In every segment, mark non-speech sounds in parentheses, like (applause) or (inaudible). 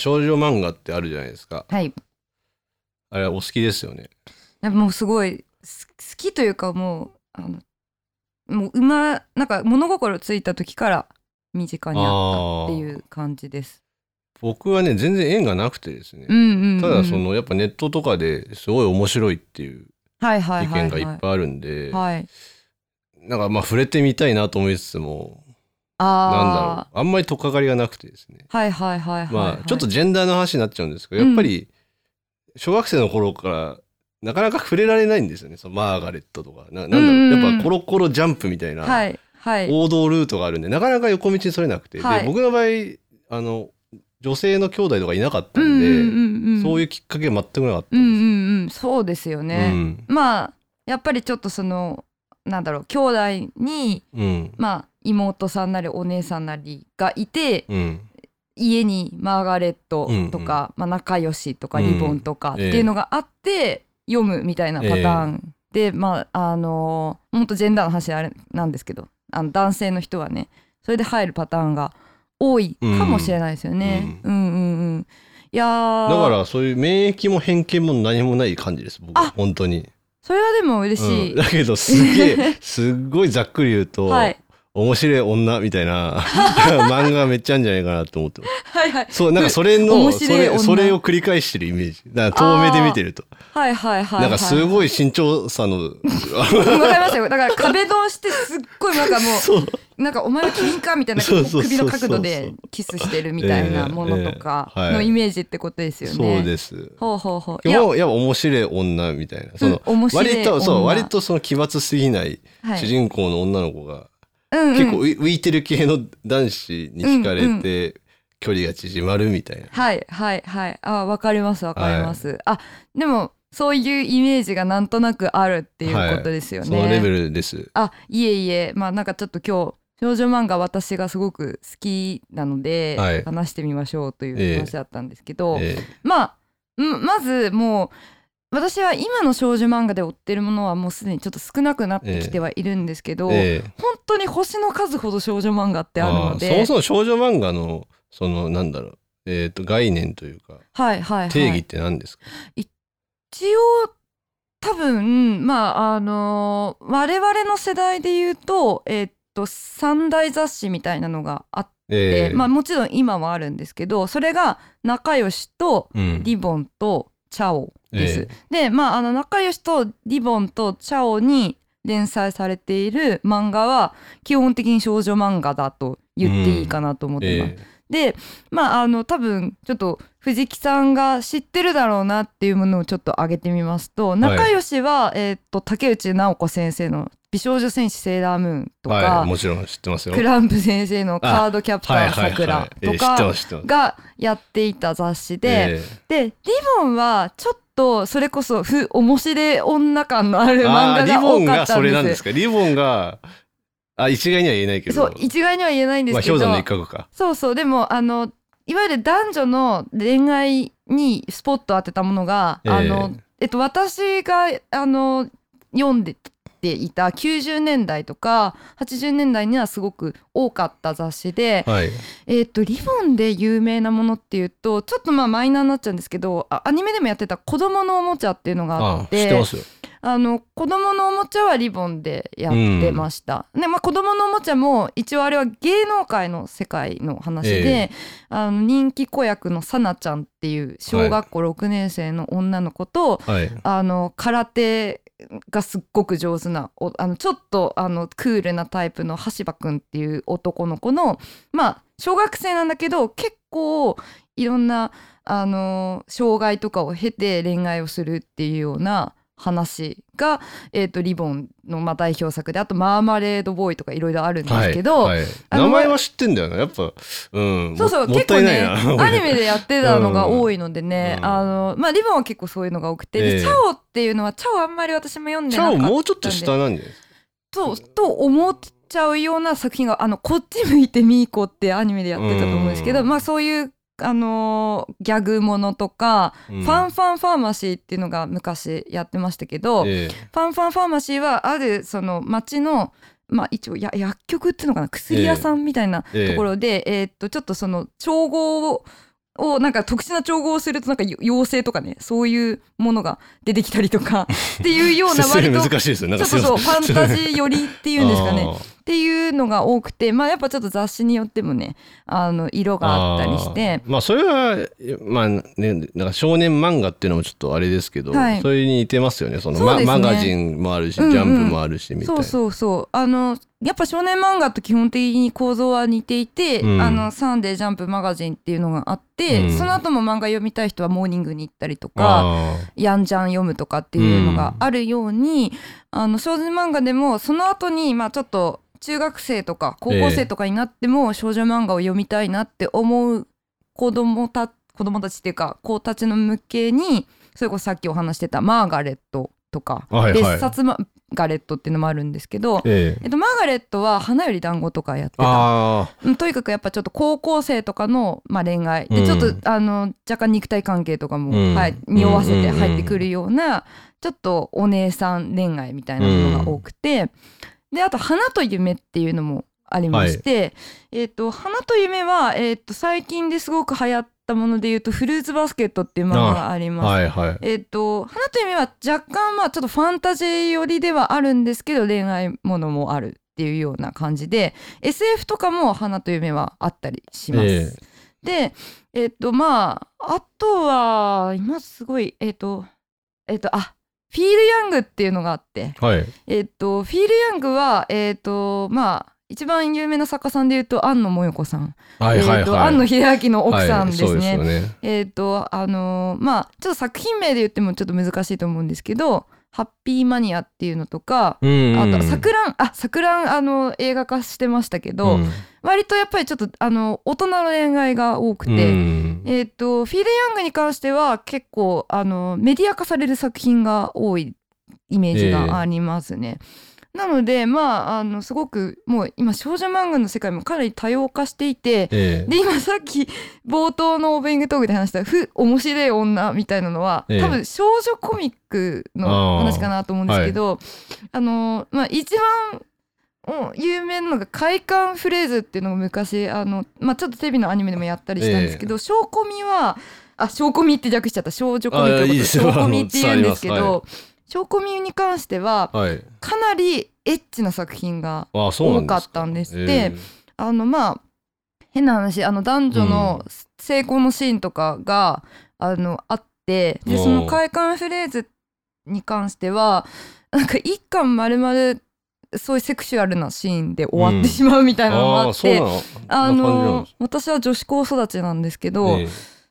少女漫画ってあるじゃないですか。はい。あれはお好きですよね。やもうすごいす好きというかもうあのもう馬なんか物心ついた時から身近にあったっていう感じです。僕はね全然縁がなくてですね、うんうん、うん、ただそのやっぱネットとかですごい面白いっていうはいはい意はいはい。見がいっぱいあるんで、はい。なんかまあ触れてみたいなと思いつつもなんだろう。ああんまり取っかかりがなくてですね。あはいはいはいはい、はい、まあちょっとジェンダーの話になっちゃうんですけど、やっぱり小学生の頃からなかなか触れられないんですよね。そのマーガレットとか。ななんだろう、うんうんうん。やっぱコロコロジャンプみたいなはいはい。王道ルートがあるんでなかなか横道にそれなくて、はい。で僕の場合あの女性の兄弟とかいなかったうんんで、うんうんうんそういうきっかけが全くなかったうんうんです。んうん。そうですよね、うん。まあやっぱりちょっとそのなんだろう兄弟にうん。まあ妹さんなりお姉さんなりがいてうん。家にマーガレットとか、まあ、仲良しとかうん。リボンとかっていうのがあって読むみたいなパターンで、まああのほんとジェンダーの話あれなんですけどあの男性の人はねそれで入るパターンが多いかもしれないですよね。うん、うん、うんうん。いやー。だからそういう免疫も偏見も何もない感じです僕はあ本当に、それはでも嬉しい。うん。だけどすげえ (laughs) すっごいざっくり言うと、はい、面白い女みたいな (laughs) 漫画めっちゃあるんじゃないかなと思ってます。はいはい。そうなんかそれの面それそれを繰り返してるイメージ。だから遠目で見てると。はいはいはい、はい、なんかすごい身長差の (laughs) わかりますよ。だから壁ドンしてすっごいなんかも (laughs) そう。うなんかお前はキリンかみたいな首の角度でキスしてるみたいなものとかのイメージってことですよね。そうです。ほうほうほう。いや、や。っぱ面白い女みたいな。その、うん割とそう女割とその奇抜すぎないはい。主人公の女の子が、うんうん。結構浮いてる系の男子に惹かれて距離が縮まるみたいな、はいはいはい。あわかりますわかります。あでもそういうイメージがなんとなくあるっていうことですよね。そのレベルです。あいえいえ。まあなんかちょっと今日少女漫画私がすごく好きなので、はい。話してみましょうという話だったんですけど、え。まあうんまずもう私は今の少女漫画で追ってるものはもうすでにちょっと少なくなってきてはいるんですけど、ええ。本当に星の数ほど少女漫画ってあるのでそもそも少女漫画のそのなんだろう、えー、と概念というかはいはいはい。定義って何ですか、一応多分まああのー我々の世代で言うとえーっと三大雑誌みたいなのがあって、ええ。まあもちろん今はあるんですけどそれが仲良しとうん。リボンとチャオです。えでまああの仲良しとリボンとチャオに連載されている漫画は基本的に少女漫画だと言っていいかなと思ってます。えでまああの多分ちょっと藤木さんが知ってるだろうなっていうものをちょっと挙げてみますと、仲良しは、えーっと竹内直子先生の「美少女戦士セーラームーン」とか、はいもちろん知ってますよ。クランプ先生の「カードキャプターさくら」とかがやっていた雑誌で、えでリボンはちょっとそれこそふ面白い女感のあるえ漫画がボンが多かったんです。それなんですか？リボンがあ一概には言えないけど。そう一概には言えないんですけど、まあ氷山の一角か。そうそう。でもあのいわゆる男女の恋愛にスポットを当てたものが、ええあのえっと私があの読んでていた90年代とか80年代にはすごく多かった雑誌で、はい。えっとリボンで有名なものっていうとちょっとまあマイナーになっちゃうんですけどあアニメでもやってた子供のおもちゃっていうのがああって知ってますよ。あの子供のおもちゃはリボンでやってました。でまあ子供のおもちゃも一応あれは芸能界の世界の話で、えあの人気子役のさなちゃんっていう小学校6年生の女の子と、はい。あの空手がすっごく上手なあのちょっとあのクールなタイプの橋場くんっていう男の子のまあ小学生なんだけど結構いろんなあの障害とかを経て恋愛をするっていうような話が、えー、とリボンのまあ代表作であと「マーマレードボーイ」とかいろいろあるんですけど、はいはい。名前は知ってんだよなやっぱ。うん。そうそう結構ねなアニメでやってたのが多いのでね、うん。あのまあリボンは結構そういうのが多くて、ええ。でチャオっていうのはチャオあんまり私も読んでチャなかったんで。オもうちょっと下なんじゃないですかそうと思っちゃうような作品が「あのこっち向いてみーこ」ってアニメでやってたと思うんですけど、うん。まあそういうあのーギャグものとか、うん。ファンファンファーマシーっていうのが昔やってましたけど、えファンファンファーマシーはあるその町のまあ一応や薬局っていうのかな薬屋さんみたいなええ。ところで、えーっとちょっとその調合ををなんか特殊な調合をするとなんか妖精とかねそういうものが出てきたりとか (laughs) っていうような割と難しいですよなんかそうファンタジー寄りっていうんですかねっていうのが多くてまあやっぱちょっと雑誌によってもねあの色があったりして。まあそれはまあねなんか少年漫画っていうのもちょっとあれですけど、はい。それに似てますよね。そのそうですね。ママガジンもあるし、うんうん。ジャンプもあるしみたいな。そうそうそう。あのやっぱ少年漫画と基本的に構造は似ていて、うん。あのサンデージャンプマガジンっていうのがあって、うん。その後も漫画読みたい人はモーニングに行ったりとかあヤンジャン読むとかっていうのがあるように、あの少女漫画でもその後にまあちょっと中学生とか高校生とかになっても少女漫画を読みたいなって思う子供た子供たちっていうか子たちの向けにそれこそさっきお話してたマーガレットとか、はいはい。別冊マーガレットっていうのもあるんですけど、ええ。えっと、マーガレットは花より団子とかやってた。あうんとにかくやっぱちょっと高校生とかの、まあ、恋愛。でうん。ちょっと、あの若干肉体関係とかも、うん。はい、匂わせて入ってくるような、ちょっとお姉さん恋愛みたいなものが多くて、であと「花と夢」っていうのもありまして、えっと花と夢は、えっと最近ですごく流行ったものでいうと「フルーツバスケット」っていう漫画がありあます。はいはいえっと花と夢は若干まあちょっとファンタジー寄りではあるんですけど恋愛ものもあるっていうような感じで SF とかも花と夢はあったりします。えでえっとまああとは今すごいえっとえっとあフィール・ヤングっていうのがあってはいえっとフィール・ヤングはえっとまあ一番有名な作家さんでいうと庵野萌子さん、はいはいはい。えっと庵野秀明の奥さんですね。はい、ね。えっ、とあのーまあちょっと作品名で言ってもちょっと難しいと思うんですけど「ハッピーマニア」っていうのとか、うんあと「さくらん」あ「さくらん」あの映画化してましたけど、うん。割とやっぱりちょっとあの大人の恋愛が多くて、うん。えっ、とフィール・ヤングに関しては結構あのメディア化される作品が多いイメージがありますね。なのでまああのすごくもう今少女漫画の世界もかなり多様化していて、ええ。で今さっき冒頭のオープニングトークで話した「ふ面白い女」みたいなのは、ええ。多分少女コミックの話かなと思うんですけどあ、のまあ一番お有名なのが「快感フレーズ」っていうのが昔あの、まあ、ちょっとテレビのアニメでもやったりしたんですけど、小コミはあ小コミって略しちゃった。少女コミックのことあいいですよ。小コミって言うんですけど小コミに関してははい。かなりエッチな作品が多かったんですって。ええ。あのまあ変な話あの男女の成功のシーンとかが、あのあってでその快感フレーズに関してはなんか一巻丸々そういうセクシュアルなシーンで終わってしまうみたいなのもああって、うんな感じなんの私は女子高育ちなんですけど、ええ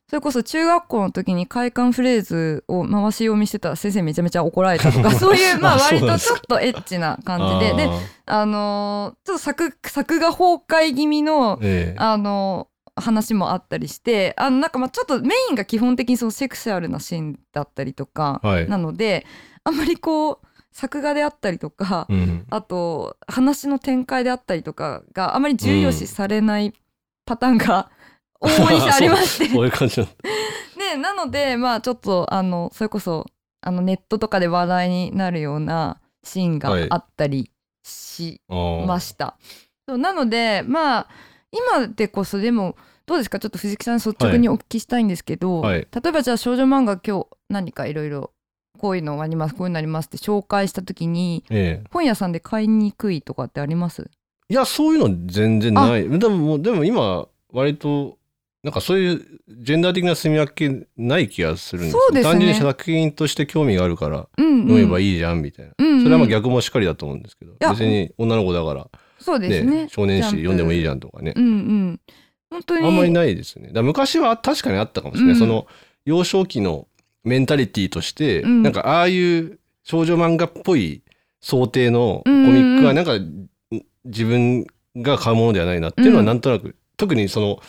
それこそ中学校の時に快感フレーズを回し読みしてたら先生めちゃめちゃ怒られたとか (laughs) そういうまあ割とちょっとエッチな感じで。であのーちょっと作作画崩壊気味のええ。あの話もあったりしてあのなんかまあちょっとメインが基本的にそのセクシュアルなシーンだったりとか、はい。なのであんまりこう作画であったりとか、うん。あと話の展開であったりとかがあまり重要視されないパターンが往々にしてありまして、そういう感じなんだ。でなのでまあちょっとあのそれこそあのネットとかで話題になるようなシーンがあったりしました。そうなのでまあ今でこそでもどうですか？ちょっと藤木さん率直にお聞きしたいんですけど、はい。例えばじゃあ少女漫画今日何かいろいろこういうのありますこういうのありますって紹介した時にええ。本屋さんで買いにくいとかってあります？いやそういうの全然ない。でもでも今割となんかそういうジェンダー的な住み分けない気がするんですよ。そうですね。単純に作品として興味があるからうん、うん、読めばいいじゃんみたいな、うんうん。それはまあ逆もしっかりだと思うんですけどや別に女の子だから、そうですね。ね少年誌読んでもいいじゃんとかね。うんうん。本当に。あんまりないですね。だ昔は確かにあったかもしれない、うん。その幼少期のメンタリティーとして、うん。なんかああいう少女漫画っぽい想定のコミックはなんか自分が買うものではないなっていうのはうんなんとなく、特にその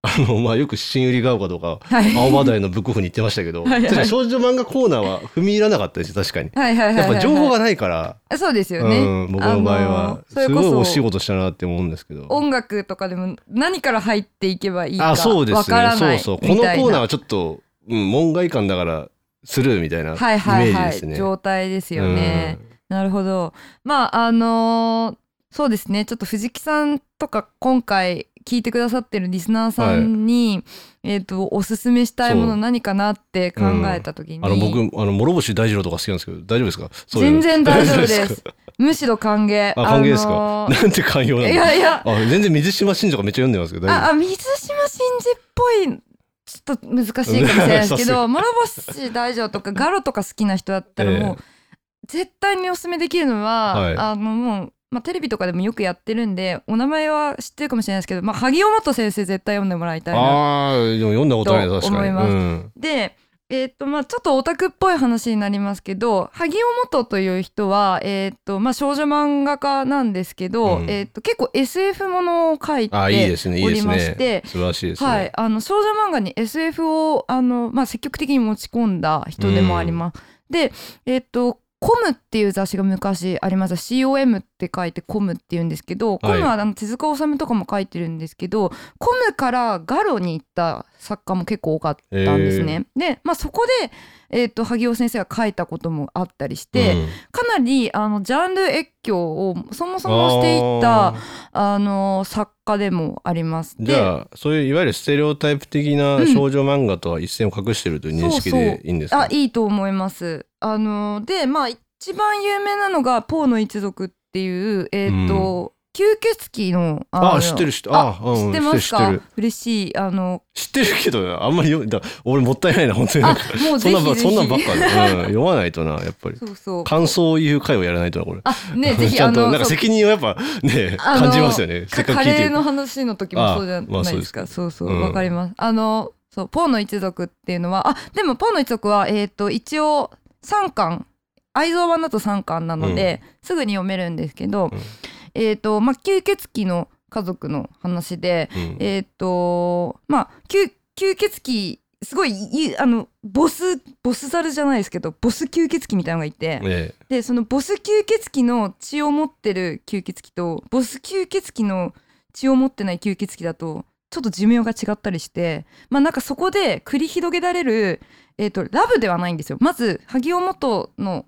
あのまあよく新売りが丘とかはい。青葉台のブックオフに行ってましたけどはいはい。少女漫画コーナーは踏み入らなかったです確かに。はいはいはいはいやっぱ情報がないから、そうですよね、うん、僕の場合あはすごいお仕事したなって思うんですけど。音楽とかでも何から入っていけばいいかあそうですわからねないそうそう。このコーナーはちょっと、うん、門外観だからスルーみたいなイメはいはいはい、ージですね。状態ですよね、なるほど。まああのーそうですね。ちょっと藤木さんとか今回聞いてくださってるリスナーさんに、えっ、とおすすめしたいもの何かなって考えた時に、あの僕あの諸星大二郎とか好きなんですけど大丈夫ですか？全然大丈夫で (laughs) 大す。むしろ歓迎。あ歓迎ですか、あのーなんて寛容ないのやいや、あ全然水島新司とかめっちゃ読んでますけどああ水島真司っぽいちょっと難しいかもしれないですけど (laughs) 諸星大丈夫とかガロとか好きな人だったらもう、(laughs) 絶対におすすめできるのは、はい。あのもう、まあ、テレビとかでもよくやってるんでお名前は知ってるかもしれないですけど、まあ、萩尾元先生絶対読んでもらいたいなあ読んだことないな確かに。と思います。うん。でえーっとまあ、ちょっとオタクっぽい話になりますけど萩尾元という人は、えーっとまあ、少女漫画家なんですけど、うん。えーっと結構 SF ものを書いておりましてね素晴らしいですね、はい、あの少女漫画に SF をあの、まあ、積極的に持ち込んだ人でもあります。で、えっとコムっていう雑誌が昔ありました COM って書いてコムって言うんですけど、コムはあの手塚治虫とかも書いてるんですけどコムからガロに行った作家も結構多かったんですね。で、まあ、そこで、えっと萩尾先生が書いたこともあったりして、うん。かなりあのジャンル越境をそもそもしていったあの作家でもあります。じゃあそういういわゆるステレオタイプ的な少女漫画とは一線を画してるという認識でいいんですか、あいいと思います。あのでまあ一番有名なのがポーの一族っていうえっ、と、吸血鬼のあのあ知ってる知ってるああうん知ってますか？嬉しい。あの知ってるけどあんまり読んだ俺もったいないな本当に。もうそんなばぜひそんなんばっかで、うん、(laughs) 読まないとなやっぱり。そうそう。感想を言う回をやらないとなこれ。あねぜひ (laughs) ちゃあんとなんかのそう責任をやっぱねあの感じますよね。せっかく聞いて。るカレーの話の時もそうじゃあまあないです。か、そうそううん。わ、かります。あのそうポーの一族っていうのはあでもポーの一族はえっ、と一応3巻。愛蔵版だと3巻なので、すぐに読めるんですけど、うんえっ、とまあ吸血鬼の家族の話で、うん。えっ、とまあ吸吸血鬼すごいいあのボスボスザルじゃないですけどボス吸血鬼みたいなのがいて、えでそのボス吸血鬼の血を持ってる吸血鬼とボス吸血鬼の血を持ってない吸血鬼だとちょっと寿命が違ったりしてまあなんかそこで繰り広げられる、えー、とラブではないんですよ。まず萩尾元の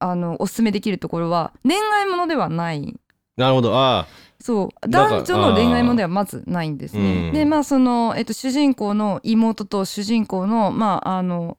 あのおすすめできるところは恋愛ものではないなるほど。あそう。男女の恋愛ものではまずないんですうね。ん。でまあその、えっと、主人公の妹と主人公のまああの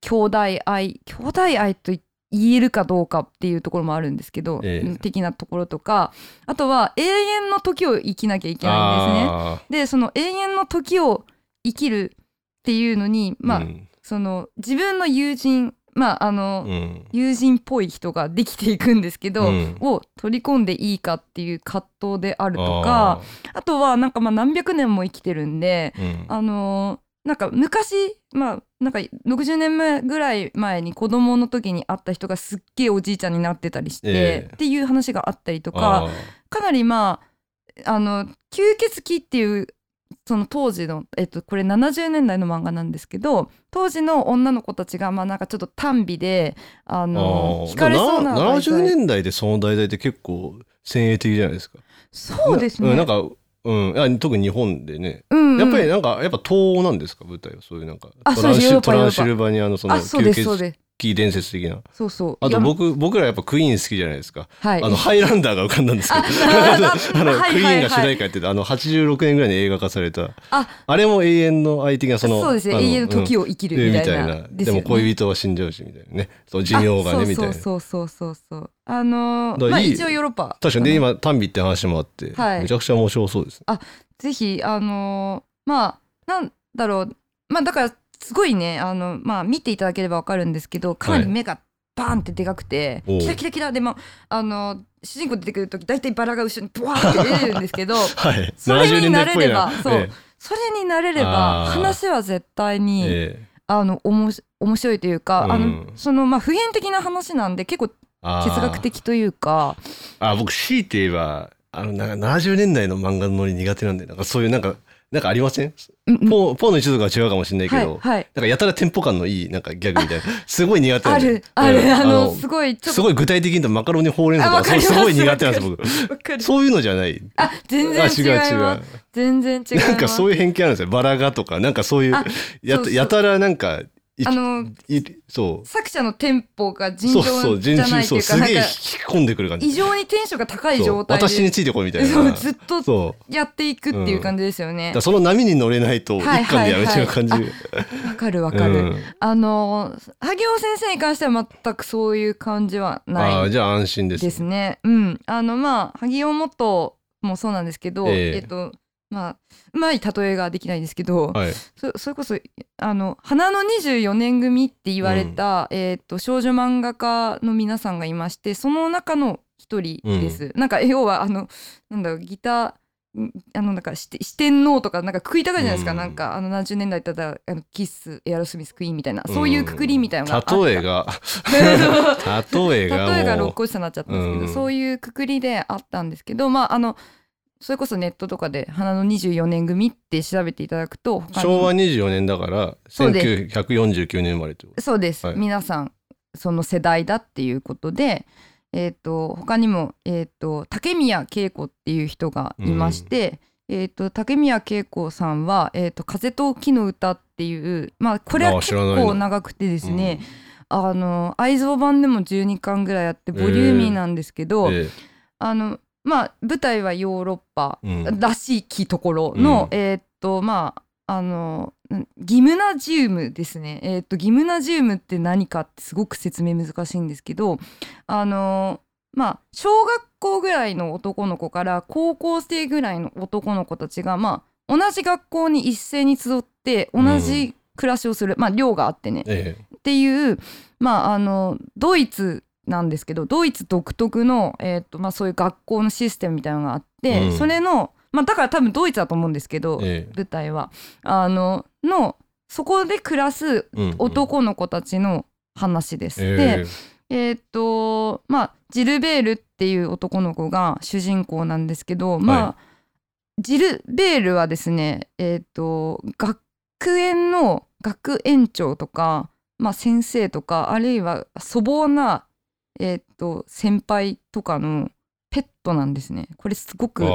兄弟愛兄弟愛と言えるかどうかっていうところもあるんですけど、ええ。うん的なところとかあとは永遠の時を生きなきゃいけないんですね。あ。でその永遠の時を生きるっていうのにまあ、うん。その自分の友人まああの、うん。友人っぽい人ができていくんですけど、うん。を取り込んでいいかっていう葛藤であるとかあとはなんかまあ何百年も生きてるんでうん。あのーなんか昔まあなんか60年前ぐらい前に子供の時に会った人がすっげえおじいちゃんになってたりして、ええ。っていう話があったりとあかー。かなりまああの吸血鬼っていうその当時の、えっと、これ70年代の漫画なんですけど当時の女の子たちがまあなんかちょっと短美であの惹かれそうなな題材70年代でその題材って結構先鋭的じゃないですか。そうですね。んなんかうん、あ特に日本でね、うんうん。やっぱりなんかやっぱ東欧なんですか？舞台は。そういうなんかあトランシルバニアのそのあそうですそうです鬼伝説的な。そうそう。あと僕僕らやっぱクイーン好きじゃないですか、はい。あのハイランダーが浮かんだんですけど。あ (laughs) あのはいクイーンが主はい題歌やってたあの86年ぐらいに映画化された。あ。あれも永遠の愛的なそのそうですね。永遠の時を生きるうんみたいな,、みたいな。でも恋人は死んじゃうしみたいなね。そう寿命がねあみたいな。そうそうそうそう。そうあのまあ一応ヨーロッパ。確かに。で今単美って話もあって、はい。めちゃくちゃ面白そうですね。ぜひあのーまあなんだろう。まあだからすごいねあのまあ見ていただければわかるんですけどかなり目がバーンってでかくて、おう。キラキラキラでもあの主人公出てくる時大体バラが後ろにブワーって出るんですけど (laughs) はい。それに70年代っぽい慣れればそう。えそれになれれば話は絶対えに、ええ。あのおもし面白いというか、あのうんそのまあ普遍的な話なんで結構哲学的というか。あ僕強いて言えばあのなんか70年代の漫画のノリ苦手なんでなんかそういうなんかなんかありません？うんうん。ポーポーの一族は違うかもしれないけはいど、はい。なんかやたらテンポ感のいいなんかギャグみたいな。すごい苦手なあんでるある、うん。あのすごいちょっと。すごい具体的に言うとマカロニほうれん草とかそうすごい苦手なんです僕。そういうのじゃない。あ全然あ違います。全然違います。なんかそういう偏見あるんですよ。バラがとかなんかそういうあややたらなんかいあのいそう。作者のテンポが尋常じゃないっていうかそうすげえ引なんかき込んでくる感じ。異常にテンションが高い状態で私についてこいみたいな。ずっとやっていくっていう感じですよね。だから。その波に乗れないと一はい巻でやめちゃう感じ、はいわ、かるわかる。うん。あの萩尾先生に関しては全くそういう感じはあないあじゃあ安心です。ですね。うん、あのまあ萩尾元もそうなんですけど、ええ。えっとまあうまい例えができないですけど、はい。そそれこそあの花の24年組って言われた、えっと少女漫画家の皆さんがいましてその中の一人です。なんか要はあのなんだろうギターんあのなんか四四天王とかなんかくくりたがるじゃないですか、うん。なんかあの70年代だったらあのキッスエアロスミスクイーンみたいな、そういうくくりみたいなのが例えが。(laughs) 例えが例えが六個下になっちゃったんですけど、うん。そういうくくりであったんですけどまああのそれこそネットとかで「花の24年組」って調べていただくと昭和24年だからそうで1949年生まれとそうです、はい。皆さんその世代だっていうことで、えー、と他にも、えー、と竹宮恵子っていう人がいまして、えー、と竹宮恵子さんは「えー、と風と木の歌」っていうまあこれはあ結構長くてですね、あの愛蔵版でも12巻ぐらいあってボリューミーなんですけど、え。あのまあ舞台はヨーロッパうん。らしきところの、うん。えーっとまああのんギムナジウムですね、えーっとギムナジウムって何かってすごく説明難しいんですけどあのまあ小学校ぐらいの男の子から高校生ぐらいの男の子たちがまあ同じ学校に一斉に集って同じ暮らしをする、まあ寮があってね。え。っていうまああのドイツなんですけどドイツ独特の、えーとまあ、そういう学校のシステムみたいなのがあって、うん。それの、まあ、だから多分ドイツだと思うんですけど、ええ。舞台は。あののそこで暮らすうんうん。男の子たちの話です。えでえーっとまあジルベールっていう男の子が主人公なんですけどまあ、はジルベールはですねえーっと学園の学園長とか、まあ、先生とかあるいは粗暴な、えーっと先輩とかのペットなんですね。これすごくああ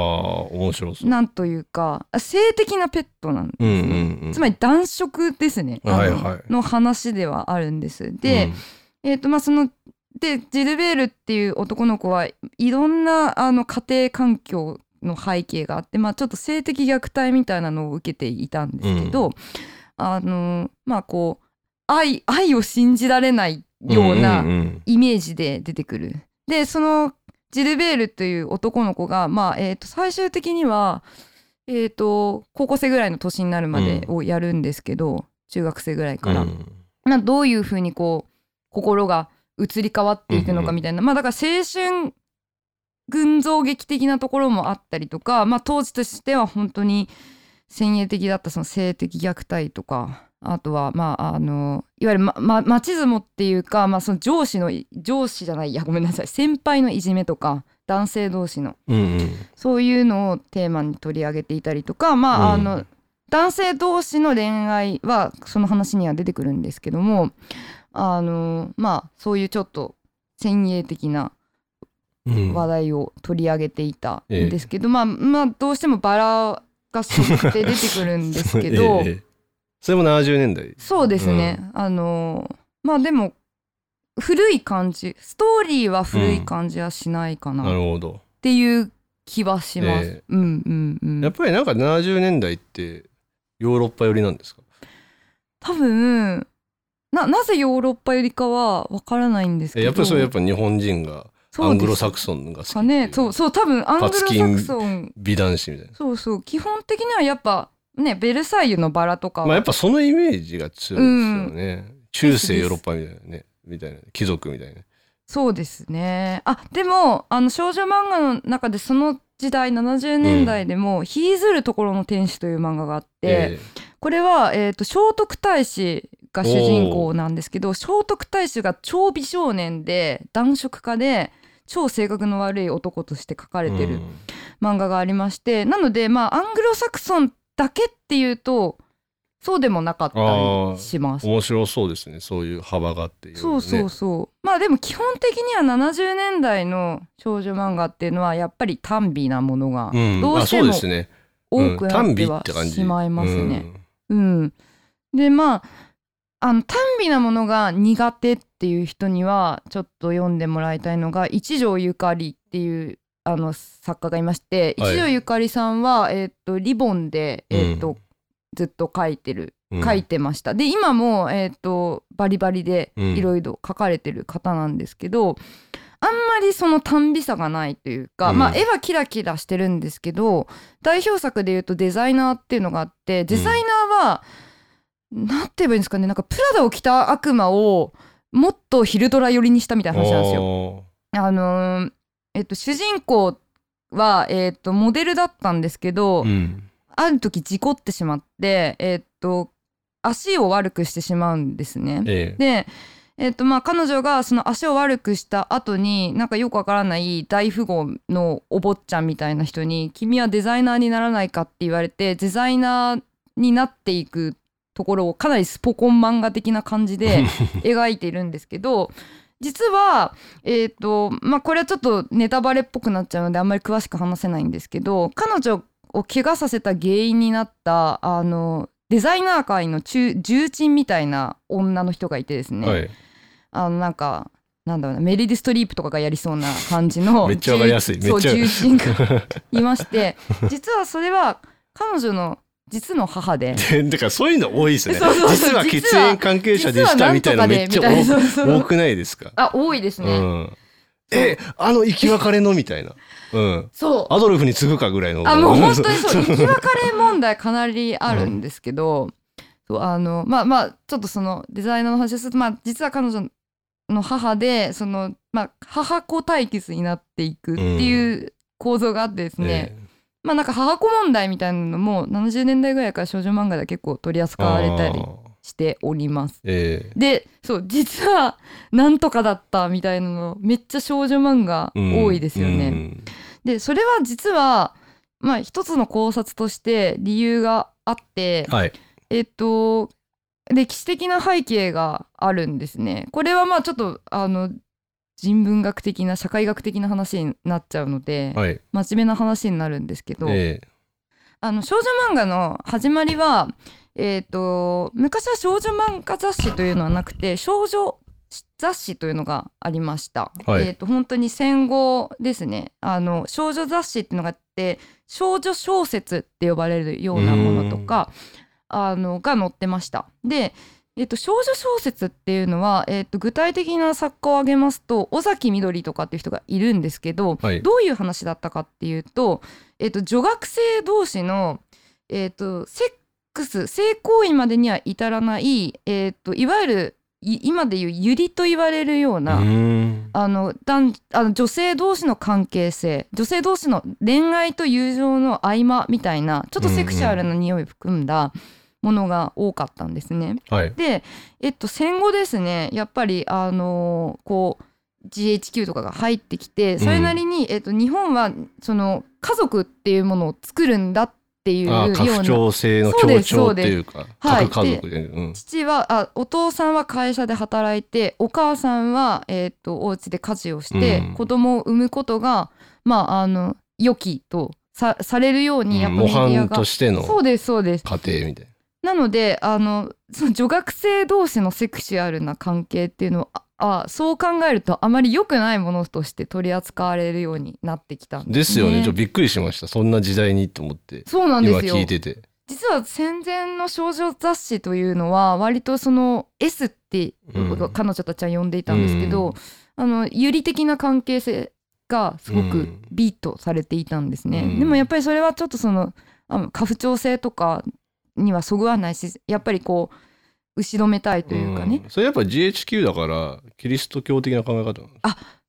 面白そう。なんというか性的なペットなんですね、うんうんうん。つまり男色ですね、はいはい。の話ではあるんです。で、えーとまあ、そのでジルベールっていう男の子はいろんなあの家庭環境の背景があって、まあ、ちょっと性的虐待みたいなのを受けていたんですけど、あのまあこう愛愛を信じられないようなうんイメージで出てくる。でそのジルベールという男の子が、まあえー、と最終的には、えー、と高校生ぐらいの年になるまでをやるんですけど、中学生ぐらいから。うん。まあ、どういうふうにこう心が移り変わっていくのかみたいな、まあだから青春群像劇的なところもあったりとか、まあ、当時としては本当に先鋭的だったその性的虐待とかあとはまああのいわゆる、まま、マチズモっていうか、まあ、その上司の上司じゃないいやごめんなさい。先輩のいじめとか男性同士の。うんうん。そういうのをテーマに取り上げていたりとかまあ、うん。あの男性同士の恋愛はその話には出てくるんですけどもあのまあそういうちょっと先鋭的なうん。話題を取り上げていたんですけど、まあまあどうしてもバラがしょって出てくるんですけど、(laughs) ええそれも70年代。そうですね、あのまあでも古い感じストーリーは古い感じはしないかな。なっるほど。ていう気はします。えうんうんうん。やっぱりなんか70年代ってヨーロッパ寄りなんですか？多分ななぜヨーロッパよりかはわからないんですけど。えやっぱりそれやっぱ日本人がアングロサクソソンが好きかねそうそう多分アングロサクソン美男子みたいな。そうそう。基本的にはやっぱねベルサイユのバラとかは、まあやっぱそのイメージが強いですよね、中世ヨーロッパみたいなね。みたいな。貴族みたいな。そうですね。あでもあの少女漫画の中でその時代70年代でも「ひいずるところの天使」という漫画があって、えこれは、えー、と聖徳太子が主人公なんですけど聖徳太子が超美少年で男色家で超性格の悪い男として書かえれてるうん。漫画がありまして、なのでまあアングロサクソンだけっていうとそうでもなかったりします。面白そうですね。そういう幅があって、そうそうそう、まあでも基本的には70年代の少女漫画っていうのはやっぱり短美なものがうん、どうしても多くなってはしまいますね。うん、でまああの短美なものが苦手っていう人にはちょっと読んでもらいたいのが一条ゆかりっていうあの作家がいまして、はい。一条ゆかりさんは、えー、とリボンで、えーとうんずっと書いてるうん。書いてました、で今も、えー、とバリバリでうん。いろいろ書かれてる方なんですけど、あんまりその短美さがないというか、うん。まあ絵はキラキラしてるんですけど代表作でいうとデザイナーっていうのがあってデザイナーは、なんて言えばいいんですかねなんかプラダを着た悪魔をもっとヒルドラ寄りにしたみたいな話なんですよ。よ。あのーえっと主人公は、えっとモデルだったんですけど、うん。ある時事故ってしまってえっと足を悪くしてしまうんですね。ええ。でえっとまあ彼女がその足を悪くした後になんかよくわからない大富豪のお坊ちゃんみたいな人に「君はデザイナーにならないか?」って言われてデザイナーになっていくところをかなりスポコン漫画的な感じで (laughs) 描いているんですけど実はえっ、とまあこれはちょっとネタバレっぽくなっちゃうのであんまり詳しく話せないんですけど彼女を怪我させた原因になったあのデザイナー界の中重鎮みたいな女の人がいてですね、はい。あのなんかなんだろうなメリディ・ストリープとかがやりそうな感じのめっちゃわかりやすい。重そう重鎮がいまして実はそれは彼女の実の母で。で (laughs) だからそういうの多いですね。そうそうそう実は血縁関係者でしたみたいなめっちゃ多多くないですか？あ多いですね。うん。え、あの生き別れのみたいな。うん。そうアドルフに次ぐかぐらいの。あもう本当にそう (laughs) 生き別れ問題かなりあるんですけど、そうあのまあまあちょっとそのデザイナーの話をすると、まあ、実は彼女の母でその、まあ、母子対決になっていくっていう構造があってですね、えまあなんか母子問題みたいなのも70年代ぐらいから少女漫画では結構取りえ扱われたりしております。えでそう実はなんとかだったみたいなのめっちゃ少女漫画え多いですよね。うんでそれは実はまあ一つの考察として理由があってはい。えっと歴史的な背景があるんですね。これはまあちょっとあの人文学的な社会学的な話になっちゃうので、はい。真面目な話になるんですけど、えあの少女漫画の始まりは、えー、と昔は少女漫画雑誌というのはなくて少女雑誌というのがありました。はいえー、と本当に戦後ですねあの少女雑誌っていうのがあって少女小説って呼ばれるようなものとかあのが載ってました。でえっと少女小説っていうのは、えっと具体的な作家を挙げますと尾崎みどりとかっていう人がいるんですけど、はい。どういう話だったかっていうと、えっと女学生同士の、えっとセックス性行為までには至らない、えっといわゆるい今でいうユリと言われるようえな、うん。あの男あの女性同士の関係性女性同士の恋愛と友情の合間みたいなちょっとセクシュアルな匂いを含んだものが多かったんですね。はい。で、えっと、戦後ですねやっぱりあのこう GHQ とかが入ってきてそれなりに、えっと、日本はその家族っていうものを作るんだっていうような長制の強調っていうか、はい。各家族で。うん。父はあお父さんは会社で働いてお母さんは、えっとお家で家事をして、うん。子供を産むことがまああの良きとさされるようにやっぱメ模範ディアが、としてのそうですそうです。家庭みたいなのであのその女学生同士のセクシュアルな関係っていうのはそう考えるとあまり良くないものとして取り扱われるようになってきたんな。ですよね。ちょっとねびっくりしました。そんな時代にと思って。そうなんですよ今聞いてて。実は戦前の少女雑誌というのは割とその S ってうん彼女たちは呼んでいたんですけど、あの有利的な関係性がすごくうんビートされていたんですね、うんでもやっぱりそれはちょっとそのあの家父長制とかにはそぐわないしやっぱりこう後ろめたいというかね、ん。それやっぱ GHQ だからキリスト教的な考え方なの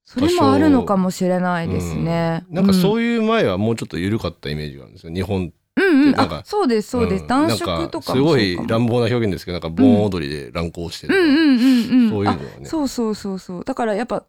それもあるのかもしれないですね。なんかうそういう前はもうちょっと緩かったイメージがあるんですよ日本ん、うんうん、あそうですそうです、ん。男色とかすごい乱暴な表現ですけどなんか盆踊りで乱行してるうん。うんうんうんそういうのはあねそうそうそうそう。だからやっぱ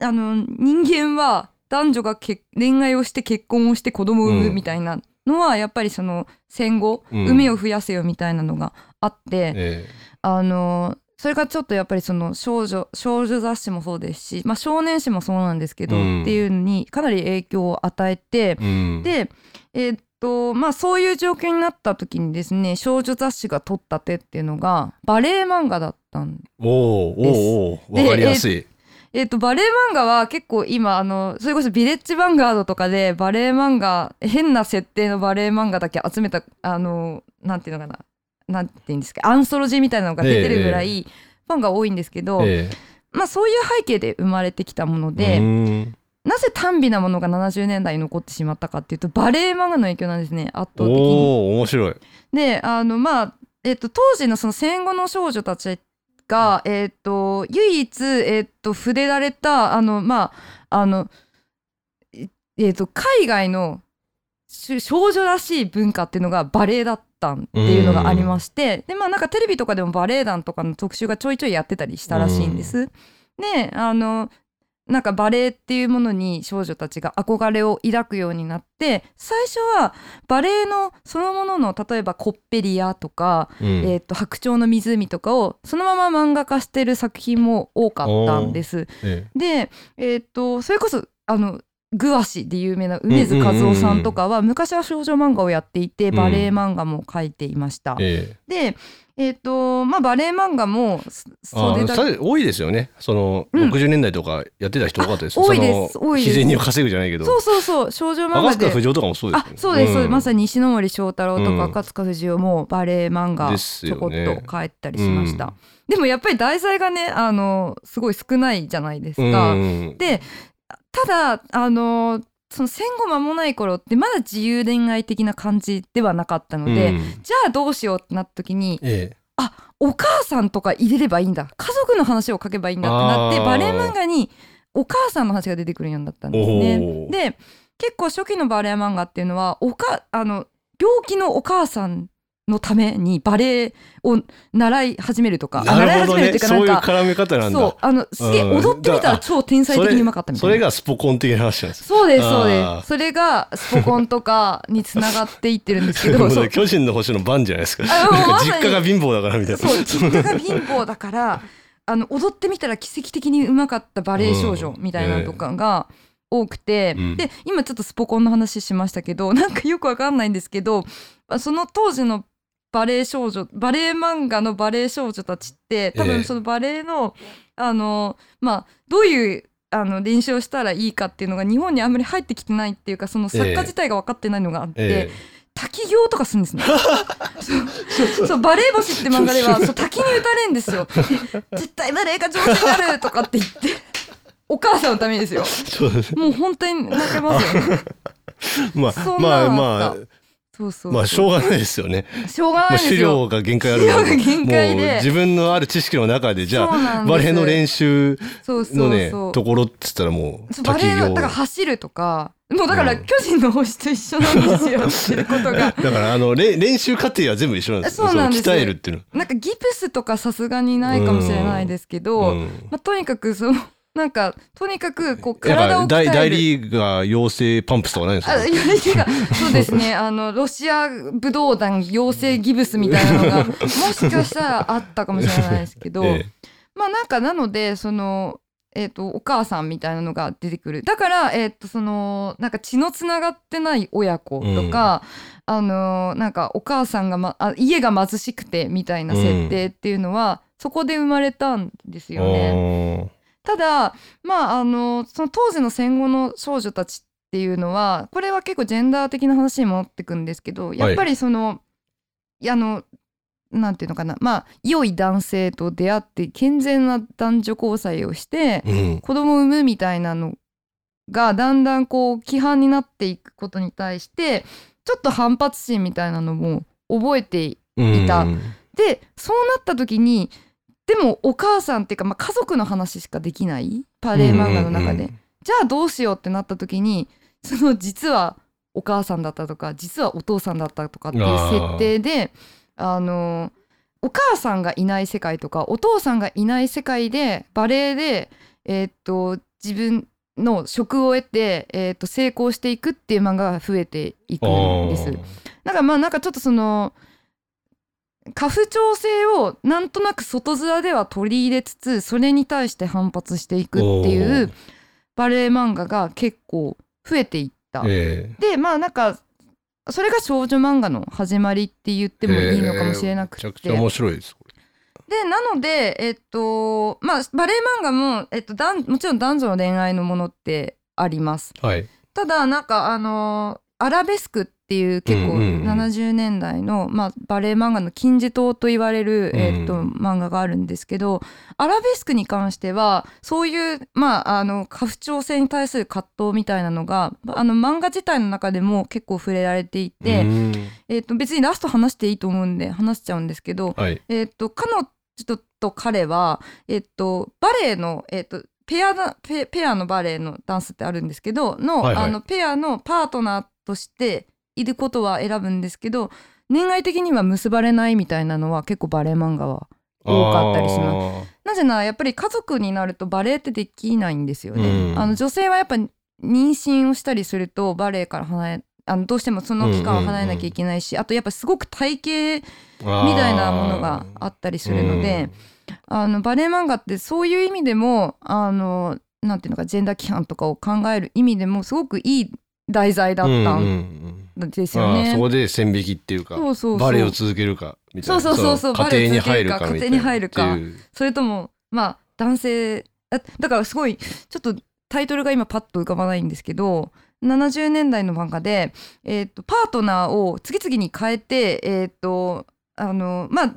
あの人間は男女がけ恋愛をして結婚をして子供を産むうんみたいなのは、やっぱりその戦後、うん。海を増やせよみたいなのがあって、えあのそれがちょっとやっぱりその少女少女雑誌もそうですし、まあ、少年誌もそうなんですけど、うん。っていうのにかなり影響を与えてえ、うん、でえーっとまあそういう状況になった時にですね少女雑誌が取った手っていうのがバレエ漫画だったんおおおおわかりやすい。えっとバレエ漫画は結構今あのそれこそビレッジヴァンガードとかでバレエ漫画変な設定のバレエ漫画だけ集めたあのなんていうのかななんていうんですかアンソロジーみたいなのが出てるぐらいファンが多いんですけど、えまあそういう背景で生まれてきたものえで、なぜ短美なものが70年代に残ってしまったかっていうとバレエ漫画の影響なんですね圧倒的に。おお面白い。であのまあ、えっと、当時のその戦後の少女たちが、えっと、唯一、えっと、触れられたあのまああの、ええっと、海外のし少女らしい文化っていうのがバレエだったっていうのがありましてでまあなんかテレビとかでもバレエ団とかの特集がちょいちょいやってたりしたらしいんです。であのなんかバレエっていうものに少女たちが憧れを抱くようになって最初はバレエのそのものの例えば「コッペリア」とか「うん。えー、と白鳥の湖」とかをそのまま漫画化してる作品も多かったんです。えで、えー、とそれこそあのグアシで有名な梅津和夫さんとかは昔は少女漫画をやっていてバレエ漫画も描いていました。ええ。でえっ、とまあバレエ漫画もそそれだ多いですよね。その、うん。60年代とかやってた人多かったです多いです。多いです。日銭を稼ぐじゃないけど。そうそうそう。少女漫画で。不二夫とかもそうですよね。あそうです、そうです。まさに。に石ノ森章太郎とうん。か赤塚不二夫もバレエ漫画ちょこっとね帰ったりしました、でもやっぱり題材がねあのすごい少ないじゃないですうか、ん。でただあのその戦後間もない頃ってまだ自由恋愛的な感じではなかったので、うん。じゃあどうしようってなった時にえお母さんとか入れればいいんだ。家族の話を書けばいいんだってなってバレエ漫画にお母さんの話が出てくるようになったんですね。で結構初期のバレエ漫画っていうのはおかあの病気のお母さんのためにバレエを習い始めるとかね。あ習い始めるっていうかそういうなんか絡め方なんだ。そうあのすげえうん踊ってみたら超天才的にうまかったみたいな。それがスポコン的な話なんです。そうですそうですそれがスポコンとかにつながっていってるんですけど (laughs) 巨人の星の番じゃないですか。実家が貧乏だからみたいな。そう実家が貧乏だから (laughs) あの踊ってみたら奇跡的にうまかったバレエ少女みたいなのとかが多くて、うんで今ちょっとスポコンの話しましたけどなんかよくわかんないんですけどあその当時のバレエ少女バレエ漫画のバレエ少女たちって多ええ分そのバレエの、あのまあどういうあの練習をしたらいいかっていうのが日本にあんまり入ってきてないっていうかその作家自体が分かってないのがあって、え滝行とかするんですね。(laughs) そうバレエ星って漫画ではそう滝に打たれんですよ。で (laughs) 絶対バレエが上手になるとかって言ってお母さんのためにですよ。うですもう本当に泣けますよね。(laughs) まあまあまあそうそうまあしょうがないですよね。しょうがないですよ。料が限界ある資料が限界で。もう自分のある知識の中でじゃあバレエの練習そうそのね。ところっつったらもうバレエのだから走るとかもうだからうん。巨人の星と一緒なんですよ、してることが。(laughs) だからあのれ練習過程は全部一緒なんですよ。そうなんです。の鍛えるっていうの。なんかギプスとかさすがにないかもしれないですけど、うん。まあ、とにかくそのなんかとにかくこう体を鍛える。大リーガー養成パンプスとかないんですか？あ、いやいやそうですね。(laughs) あの、ロシア武道団養成ギブスみたいなのが、(laughs) もしかしたらあったかもしれないですけど、えまあなんかなので、その、えっ、と、お母さんみたいなのが出てくる。だから、えっ、と、その、なんか血のつながってない親子とか、あの、なんかお母さんが、ま、あ家が貧しくてみたいな設定っていうのは、そこで生まれたんですえよね。ただまああのその当時の戦後の少女たちっていうのはこれは結構ジェンダー的な話に戻ってくんですけどやっぱりその、いやあのなんていうのかなまあ良い男性と出会って健全な男女交際をしてうん。子供を産むみたいなのがだんだんこう規範になっていくことに対してちょっと反発心みたいなのも覚えてうん。いたでそうなった時にでもお母さんっていうか、まあ、家族の話しかできない？バレエ漫画の中で、うんじゃあどうしようってなった時に (laughs) その実はお母さんだったとか実はお父さんだったとかっていう設定であのお母さんがいない世界とかお父さんがいない世界でバレエで、えーっと自分の職を得て、えーっと成功していくっていう漫画が増えていくんです。なんかまあなんかちょっとその家父長制をなんとなく外面では取り入れつつそれに対して反発していくっていうバレエ漫画が結構増えていった。えでまあなんかそれが少女漫画の始まりって言ってもいいのかもしれなくて、えーめちゃくちゃ面白いですこでなのでえっとまあバレエ漫画も、えっと、だんもちろん男女の恋愛のものってあります。れはい。ただなんかあのアラベスクっていう結構うんうんうん。70年代の、まあ、バレエ漫画の金字塔と言われる、うんえー、と漫画があるんですけどアラベスクに関してはそういう、まあ、あの家父長制に対する葛藤みたいなのがあの漫画自体の中でも結構触れられていて、うん。えー、と別にラスト話していいと思うんで話しちゃうんですけど、はい。えー、と彼女と彼は、えー、とバレエの、えー、とペアだペペアのバレエのダンスってあるんですけどの,、はいはい。あのペアのパートナーとしていることは選ぶんですけど恋愛的には結ばれないみたいなのは結構バレエ漫画は多かったりします。なぜならやっぱり家族になるとバレエってできないんですよね。うん。あの女性はやっぱ妊娠をしたりするとバレエから離れあのどうしてもその期間は離れなきゃいけないし、あとやっぱすごく体型みたいなものがあったりするので、あのバレエ漫画ってそういう意味でもあのなんていうのかジェンダー規範とかを考える意味でもすごくいい題材だったんですよね。あーそこで線引きっていうかそうそうそう。バレエを続けるかみたいな。そうそうそうそうの家庭に入るか家庭に入るか。それともまあ男性あだからすごいちょっとタイトルが今パッと浮かばないんですけど70年代の漫画で、えー、とパートナーを次々に変えてえっ、とあのまあ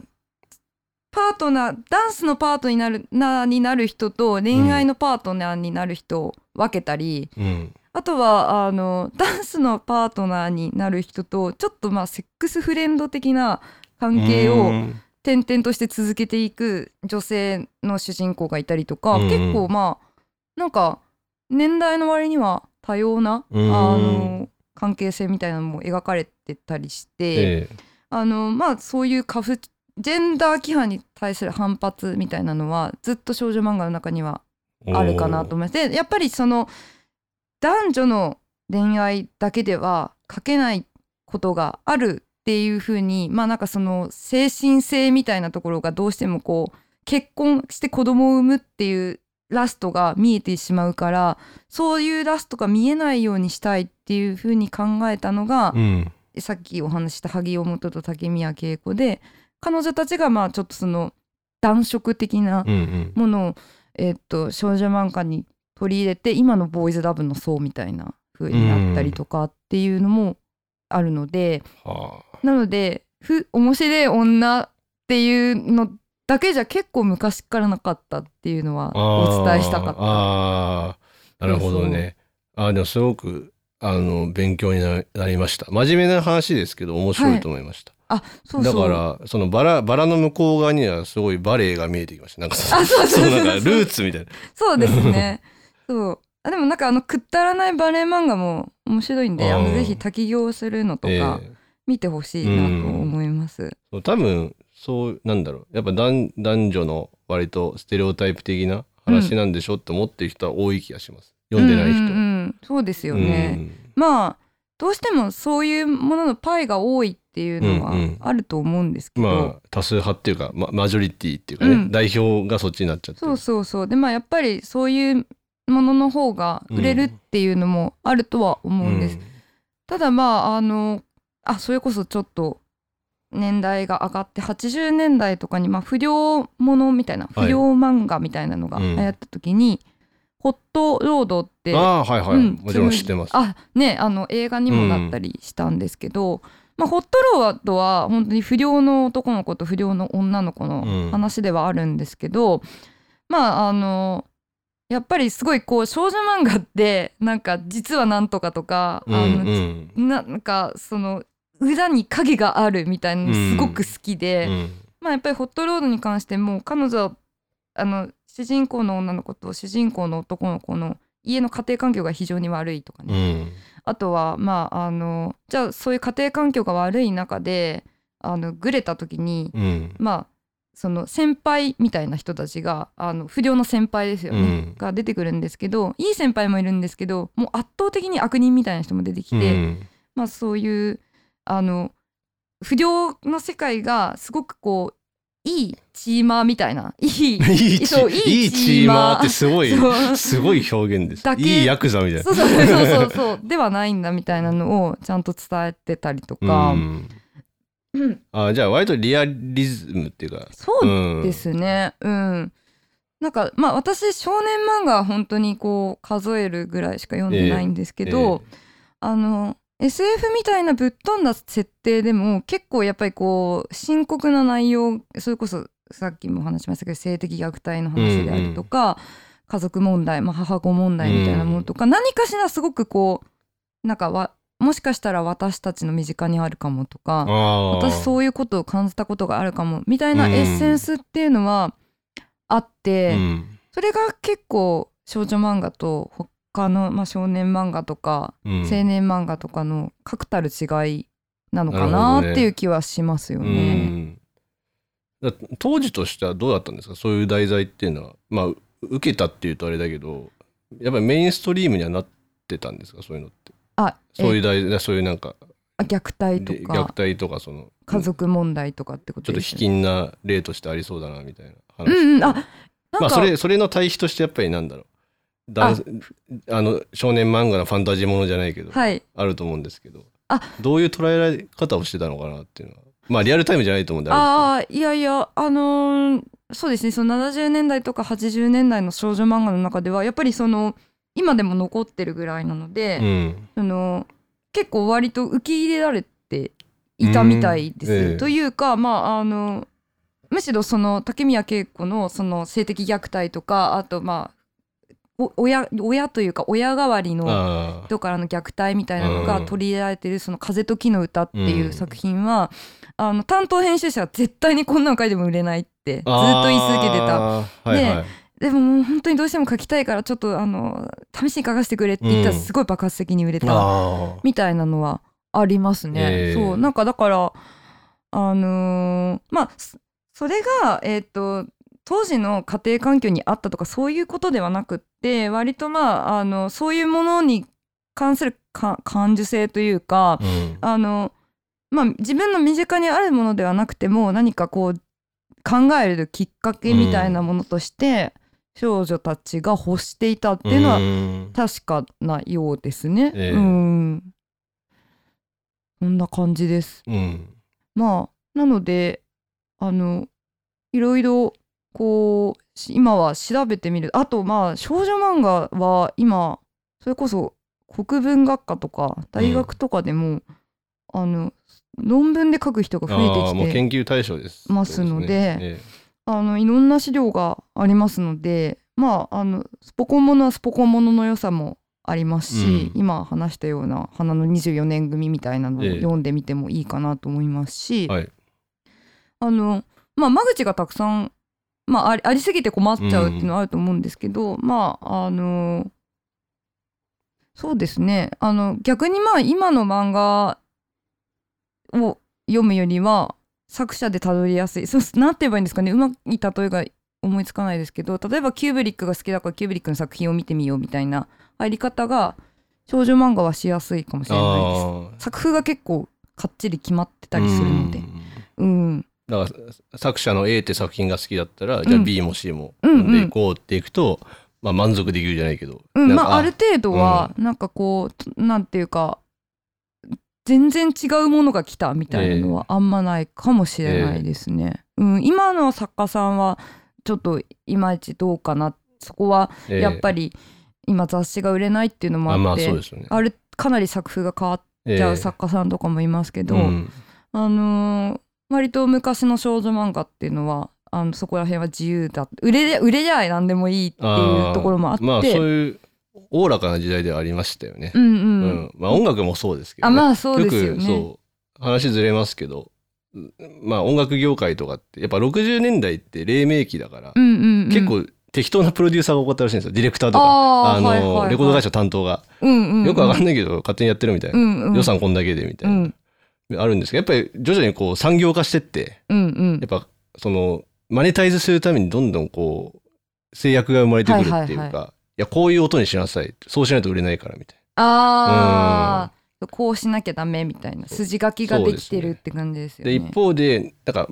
パートナーダンスのパートになるなになる人と恋愛のパートナーになる人を分けたり、うんあとはあのダンスのパートナーになる人とちょっとまあセックスフレンド的な関係をうん。転々として続けていく女性の主人公がいたりとか、結構まあなんか年代の割には多様な、うん。あの関係性みたいなのも描かれてたりして、ええ。あのまあそういうカフジェンダー規範に対する反発みたいなのはずっと少女漫画の中にはあるかなと思います。でやっぱりその男女の恋愛だけでは書けないことがあるっていう風にまあなんかその精神性みたいなところがどうしてもこう結婚して子供を産むっていうラストが見えてしまうからそういうラストが見えないようにしたいっていう風に考えたのが、うん。さっきお話しした萩尾本と竹宮恵子で彼女たちがまあちょっとその男色的なうんうん。ものを、えっと少女漫画に取り入れて今のボーイズラブの層みたいな風になったりとかっていうのもあるので、はあ。なのでふ面白い女っていうのだけじゃ結構昔からなかったっていうのはお伝えしたかった。あー。あーなるほどね。あーでもすごくあの勉強にななりました。真面目な話ですけど面白いと思いました、あそうそう。だからそのバラバラの向こう側にはすごいバレエが見えてきました。なんかそあそうそうそう。そうなんかルーツみたいな。そうですね。そう。あでもなんかあのくったらないバレエ漫画も面白いんで、あのうんぜひ滝行するのとえかえ見てほしいなと思います。そう多分そうなんだろう。やっぱ男男女の割とステレオタイプ的な話なんでしょって思ってる人は多い気がします、読んでない人、うんうんうん。そうですよね。うん。まあどうしてもそういうもののパイが多いっていうのはうんうん。あると思うんですけど、まあ多数派っていうか、ま、マジョリティっていうかね、うん。代表がそっちになっちゃってる。そうそうそう。でまあやっぱりそういうものの方が売れるっていうのもあるとは思うんです。ただまああのあそれこそちょっと年代が上がって80年代とかに、まあ、不良ものみたいなはい。不良漫画みたいなのがうん。流行った時に、ホットロードってああはいはい、うんもちろん知ってます。あねあの映画にもなったりしたんですけど、まあ、ホットロードは本当に不良の男の子と不良の女の子うん。の話ではあるんですけど、まああのやっぱりすごいこう少女漫画ってなんか実はなんとかとか、うんあのうんなんかその裏に影があるみたいなのすごく好きで、うん。まあやっぱりホットロードに関しても彼女はあの主人公の女の子と主人公の男の子の家の家庭環境が非常に悪いとかうね、んあとはまああのじゃあそういう家庭環境が悪い中であのグレた時に、うん。まあその先輩みたいな人たちがあの不良の先輩ですよね、うん。が出てくるんですけどいい先輩もいるんですけどもう圧倒的に悪人みたいな人も出てきて、うん。まあそういうあの不良の世界がすごくこういいチーマーみたいな (laughs) いいいいチそういいチーマー。ってすごい (laughs) すごい表現です。だけいいヤクザみたいな。そうそうそうそうそう。ではないんだみたいなのをちゃんと伝えてたりとか、うんうん。あじゃあ割とリアリズムっていうか。そうですね。うん、なんかまあ私少年漫画は本当にこう数えるぐらいしか読んでないんですけど、あの SF みたいなぶっ飛んだ設定でも結構やっぱりこう深刻な内容それこそさっきも話しましたけど性的虐待の話であるとか、家族問題、まあ、母子問題みたいなものとか、何かしらすごくこうなんかわもしかしたら私たちの身近にあるかもとか私うそういうことを感じたことがあるかもみたいなエッセンスっていうのはあって、ん。それが結構少女漫画と他の、まあ、少年漫画とかうん。青年漫画とかの確たる違いなのかなっていう気はしますようね。ん。だ当時としてはどうだったんですか？そういう題材っていうのは。まあう受けたっていうとあれだけどやっぱりメインストリームにはなってたんですか？そういうのってあそういうえ題材そういうなんかあ虐待とで虐か待とかその家族問題とかってこちょっと卑近な例としてありそうだなみたいなう話んうん。あなんか、まあそれそれの対比としてやっぱりなんだろう。あの少年漫画のファンタジーものじゃないけど、はい。あると思うんですけどあ。どういう捉えられ方をしてたのかなっていうのは。まあリアルタイムじゃないと思うんであああいやいやあのーそうですね。その70年代とか80年代の少女漫画の中ではやっぱりその今でも残ってるぐらいなので、れですけどその結構割と受け入れられていたみたいです。うん。ええ。というかまああのむしろその竹宮恵子のその性的虐待とかあとまあお親親というか親代わりうん、の人からの虐待みたいなのがうん。取り入れられてる「その風と木の歌」っていううん。作品は、あの担当編集者は絶対にこんなの書いても売れないってずっと言い続けてた。たはいはいでももう本当にどうしても書きたいからちょっとあの試しに書かせてくれって言ったらうんすごい爆発的に売れた。あみたいなのはありますね。ええそうなんかだからあのーまあそそれがえっ、と当時の家庭環境にあったとかそういうことではなくって割とまああのそういうものに関するか感受性というかあ、うんあのまあ自分の身近にあるものではなくても何かこう考えるきっかけみたいなものとして、少女たちが欲していたっていうのはん。確かなようですね。ええ。うん。こんな感じです。うん。まあなのであのいろいろこうし今は調べてみる。あとまあ少女漫画は今それこそ国文学科とか大学とかでも、あの論文で書く人が増えてきて研究対象です。ますのでえあのいろんな資料がありますのでまああのスポコンものはスポコンものの良さもありますし、うん。今話したような花の24年組みたいなのをええ。読んでみてもいいかなと思いますし、えはい。あのまあ間口がたくさん、まあ、ありありすぎて困っちゃうっていうのはあると思うんですけど、まああのそうですね。あの逆にまあ今の漫画を読むよりは作者でたどりやすい。そう (laughs) なんて言えばいいんですかね。うまい例えが思いつかないですけど例えばキューブリックが好きだからキューブリックの作品を見てみようみたいな入り方が少女漫画はしやすいかもしれないです。作風が結構かっちり決まってたりするので。うんうんだから作者の A って作品が好きだったら、じゃあうん B も C もうんうん。読んでいこうっていくと、まあ満足できるじゃないけど、うん、まあある程度はなんかこう、なんていうか全然違うものが来たみたいなのはあんまないかもしれないですね。うん、今の作家さんはちょっといまいちどうかな。そこはええ。やっぱり今雑誌が売れないっていうのもあまあって、あそうですよね。あるかなり作風が変わっちゃう作家さんとかもいますけど、うん。あのー割と昔の少女漫画っていうのはあのそこら辺は自由だ売れ売れりゃい何でもいいっていうところもあって。まあそういうおおらかな時代ではありましたよね。うんうん、うん。まあ音楽もそうですけど、ね、あまあそうですよよくね。そう。話ずれますけど。うんまあ音楽業界とかってやっぱ60年代って黎明期だから、うんうんうん、結構適当なプロデューサーが多かったらしいんですよ。ディレクターとかあーの、はいはいはい。レコード会社担当が、うんうんうん、よくわかんないけど勝手にやってるみたいな、うんうん、予算こんだけでみたいな、うん。あるんですけどやっぱり徐々にこう産業化してってうんうん。やっぱそのマネタイズするためにどんどんこう制約が生まれてくるっていうか、はいいはい。はやこういう音にしなさい。そうしないと売れないからみたいああ、こうしなきゃダメみたいな。筋書きができてるって感じですよな。ね。で一方でなんか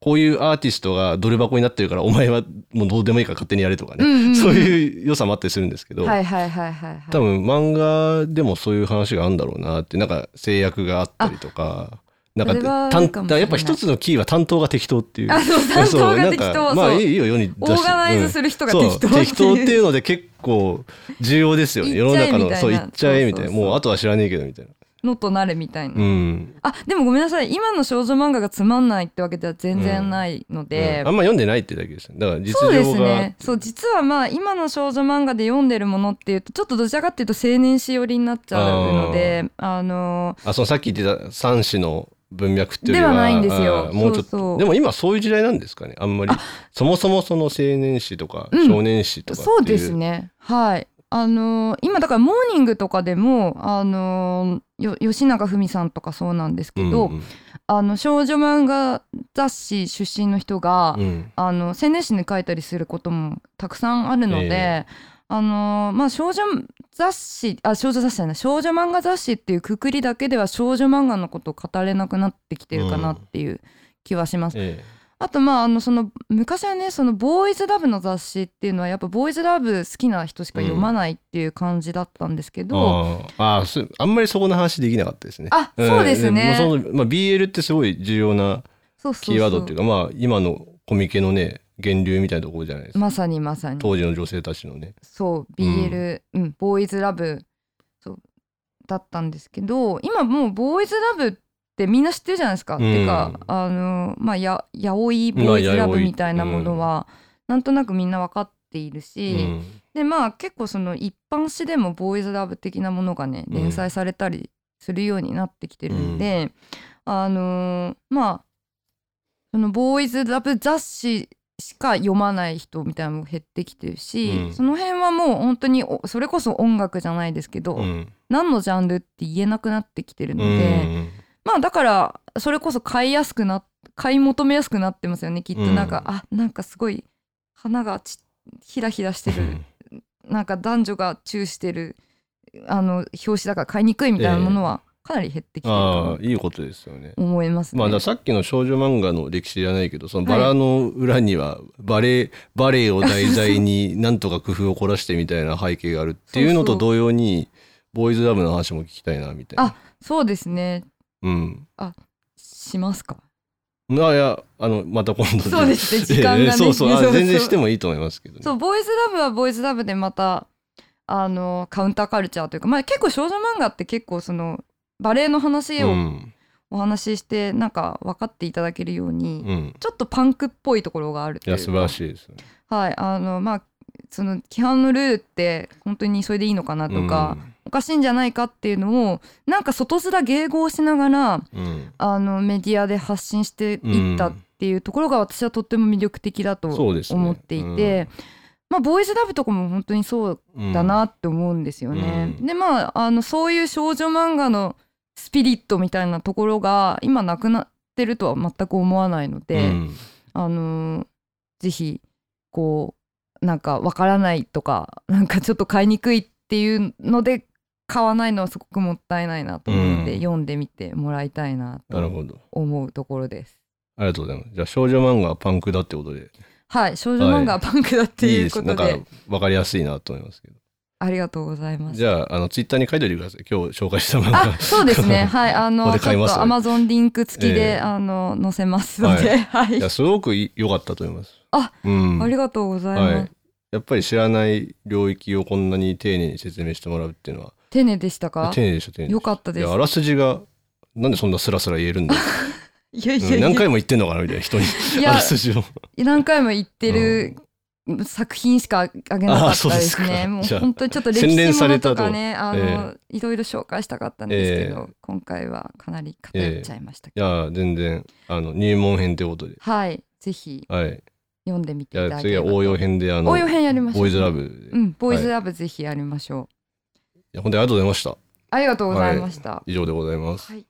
こういうアーティストがドル箱になってるからお前はもうどうでもいいから勝手にやれとかね、うんうんうん。そういう良さもあったりするんですけど、はいはいはいはいはい。多分漫画でもそういう話があるんだろうなってなんか制約があったりとか。なんかそれはあ担るかもしれない。やっぱ一つのキーは担当が適当っていう。あそう担当が適当そうなんかまあいいよ世に出して。オーガナイズする人がう。ん。適当そう適当っていうので結構重要ですよね。世の中の。そう言っちゃえみたいな。もうあとは知らねえけどみたいな。のとなれみたいな、うん。あでもごめんなさい。今の少女漫画がつまんないってわけでは全然ないので、うん。あんま読んでないってだけですよだから実そうですね。そう実はまあ今の少女漫画で読んでるものっていうとちょっとどちらかっていうと青年誌寄りになっちゃうのであのあそのさっき言ってた三子の文脈っていうよりはではないんですよ。もうちょっとでも今そういう時代なんですかねあんまり。そもそもその青年誌とかうん。少年誌とかっていそうですね。はい。あのー今だからモーニングとかでもあのーよ吉永文さんとかそうなんですけど、うんうん。あの少女漫画雑誌出身の人が、うん。あの青年誌に書いたりすることもたくさんあるので、えあのーまあ少女雑誌あ少女雑誌じゃない少女漫画雑誌っていうくくりだけでは少女漫画のことを語れなくなってきてるかなっていう気はします。えあとまああのその昔はねそのボーイズラブの雑誌っていうのはやっぱボーイズラブ好きな人しか読まないっていう感じだったんですけえど、あーああんまりそこの話できなかったですね。あそうですね。もうそのまあ、BL ってすごい重要なキーワードっていうかまあ今のコミケのね源流みたいなところじゃないですか。まさにまさに。当時の女性たちのね。そう BL、うん。ボーイズラブそうだったんですけど今もうボーイズラブってみんな知ってるじゃないですか。うん。てかあのまあややおいボーイズラブみたいなものは、なんとなくみんな分かっているうし、ん。でまあ結構その一般誌でもボーイズラブ的なものがねうん。連載されたりするようになってきてるんで、あのーまあそのボーイズラブ雑誌しか読まない人みたいなのも減ってきてるし、うん。その辺はもう本当におそれこそ音楽じゃないですけど、うん。何のジャンルって言えなくなってきてるのうで、ん。まあだからそれこそ買いやすくな買い求めやすくなってますよねきっと。なんか、うんあなんかすごい花がちひらひらしてる。なんか男女がチューしてるあの表紙だから買いにくいみたいなものはかなり減ってきてるあかあいいことですよね。と思いますね。まあ、さっきの少女漫画の歴史じゃないけどそのバラの裏にはバレエ、バレエを題材になんとか工夫を凝らしてみたいな背景があるっていうのと同様にボーイズラブの話も聞きたいなみたいな。あそうですね。うん、しますか？あいやあのまた今度そうですね。(laughs) 時間がね。そうそう。全然してもいいと思いますけどね。そうボーイズラブはボーイズラブでまたあのカウンターカルチャーというか、まあ、結構少女漫画って結構そのバレエの話をうん。お話ししてなんか分かっていただけるように、うん、ちょっとパンクっぽいところがあるといや素晴らしいですよね。はいあのまあその規範のルールって本当にそれでいいのかなとか、おかしいんじゃないかっていうのをなんか外面迎合しながらうん。うんあのメディアで発信していったっていうところが私はとっても魅力的だと思っていて、まあボーイズラブとかも本当にそううんだなって思うんですよね。うん。でまああのそういう少女漫画のスピリットみたいなところが今なくなってるとは全く思わないので、うんあのーぜひこうなんかわからないとか (laughs) なんかちょっと買いにくいっていうので買わないのはすごくもったいないなと思うので、うん読んでみてもらいたいなと。思うところです。ありがとうございます。じゃあ少女漫画はパンクだってことではい少女漫画はパンクだっていいいうですなんかことでわかりやすいなと思いますけど。ありがとうございます。じゃああのツイッターに書いておいてください。今日紹介した漫画。あそうですね。(laughs) はいあのちょっとアマゾンリンク付きで、ええ。あの載せますので、はい。い。やすごくい良かったと思います。あ、うん、ありがとうございます。はい。やっぱり知らない領域をこんなに丁寧に説明してもらうっていうのは。丁寧でしたか？丁寧でした丁寧でしよかったです。あらすじがなんでそんなスラスラ言えるんだ、(laughs) いやいやうんいや、何回も言ってんのかなみたいな人に。(laughs) あらすじを。何回も言ってる作品しかあげなかったですあそうですね。もう本当にちょっと歴史ものととかね、あの、えいろいろ紹介したかったんですけど、え今回はかなり偏っちゃいましたけいど、や全然あの入門編ということで。はい、ぜひ。はい。読んでみていただければと。次は応用編であの応用編やりましょう。ボーイズラブ。うん、ボーイズラブぜひやりましょう。や本当にありがとうございました。ありがとうございました。以上でございます。はい